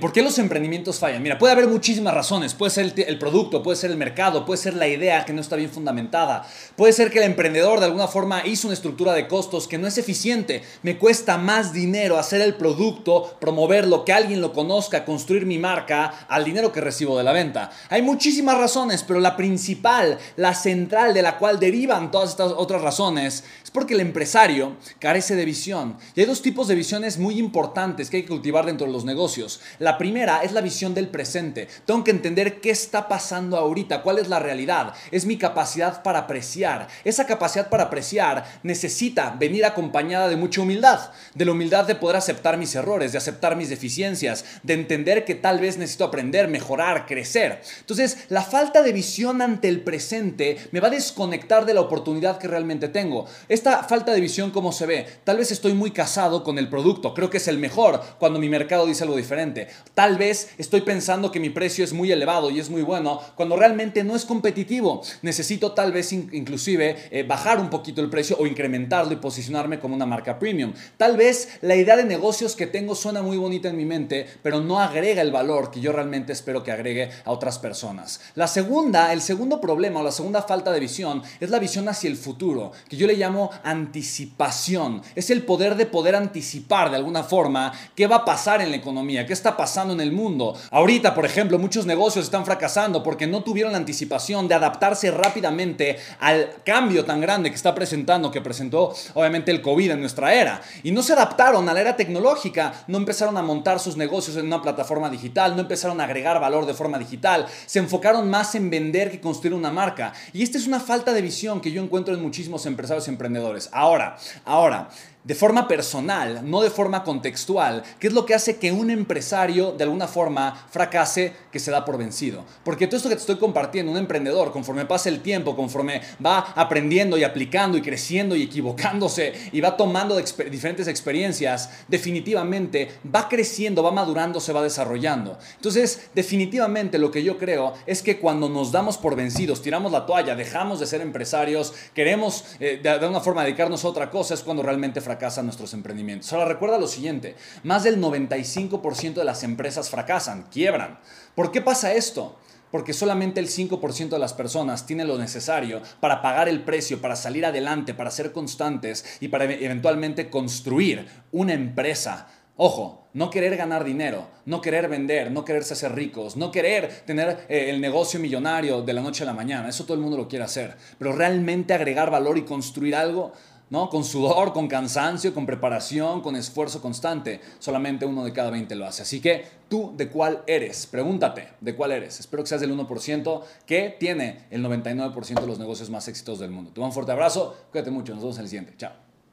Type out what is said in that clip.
¿Por qué los emprendimientos fallan? Mira, puede haber muchísimas razones. Puede ser el, producto, puede ser el mercado, puede ser la idea que no está bien fundamentada. Puede ser que el emprendedor de alguna forma hizo una estructura de costos que no es eficiente. Me cuesta más dinero hacer el producto, promoverlo, que alguien lo conozca, construir mi marca, al dinero que recibo de la venta. Hay muchísimas razones, pero la principal, la central de la cual derivan todas estas otras razones, es porque el empresario carece de visión. Y hay dos tipos de visiones muy importantes que hay que cultivar dentro de los negocios. La primera es la visión del presente. Tengo que entender qué está pasando ahorita, cuál es la realidad. Es mi capacidad para apreciar. Esa capacidad para apreciar necesita venir acompañada de mucha humildad. De la humildad de poder aceptar mis errores, de aceptar mis deficiencias, de entender que tal vez necesito aprender, mejorar, crecer. Entonces, la falta de visión ante el presente me va a desconectar de la oportunidad que realmente tengo. Esta falta de visión, ¿cómo se ve? Tal vez estoy muy casado con el producto. Creo que es el mejor cuando mi mercado dice algo diferente. Tal vez estoy pensando que mi precio es muy elevado y es muy bueno cuando realmente no es competitivo. Necesito tal vez inclusive eh, bajar un poquito el precio o incrementarlo y posicionarme como una marca premium. Tal vez la idea de negocios que tengo suena muy bonita en mi mente, pero no agrega el valor que yo realmente espero que agregue a otras personas. La segunda, el segundo problema o la segunda falta de visión es la visión hacia el futuro, que yo le llamo anticipación. Es el poder de poder anticipar de alguna forma qué va a pasar en la economía, qué está pasando en el mundo. Ahorita, por ejemplo, muchos negocios están fracasando porque no tuvieron la anticipación de adaptarse rápidamente al cambio tan grande que está presentando, que presentó obviamente el COVID en nuestra era. Y no se adaptaron a la era tecnológica, no empezaron a montar sus negocios en una plataforma digital, no empezaron a agregar valor de forma digital, se enfocaron más en vender que construir una marca. Y esta es una falta de visión que yo encuentro en muchísimos empresarios y emprendedores. Ahora, ahora, de forma personal, no de forma contextual, que es lo que hace que un empresario de alguna forma fracase, que se da por vencido. Porque todo esto que te estoy compartiendo, un emprendedor, conforme pasa el tiempo, conforme va aprendiendo y aplicando y creciendo y equivocándose y va tomando diferentes experiencias, definitivamente va creciendo, va madurando, se va desarrollando. Entonces, definitivamente lo que yo creo es que cuando nos damos por vencidos, tiramos la toalla, dejamos de ser empresarios, queremos eh, de, alguna forma dedicarnos a otra cosa, es cuando realmente fracasamos fracasan nuestros emprendimientos. Ahora recuerda lo siguiente, más del 95% de las empresas fracasan, quiebran. ¿Por qué pasa esto? porque solamente el 5% de las personas tiene lo necesario para pagar el precio, para salir adelante, para ser constantes y para eventualmente construir una empresa. Ojo, no querer ganar dinero, no querer vender, no quererse hacer ricos, no querer tener eh, el negocio millonario de la noche a la mañana, eso todo el mundo lo quiere hacer, pero realmente agregar valor y construir algo, ¿no? Con sudor, con cansancio, con preparación, con esfuerzo constante. Solamente uno de cada 20 lo hace. Así que tú, ¿de cuál eres? Pregúntate, ¿de cuál eres? Espero que seas del 1% que tiene el 99% de los negocios más exitosos del mundo. Te mando un fuerte abrazo, cuídate mucho, nos vemos en el siguiente. Chao.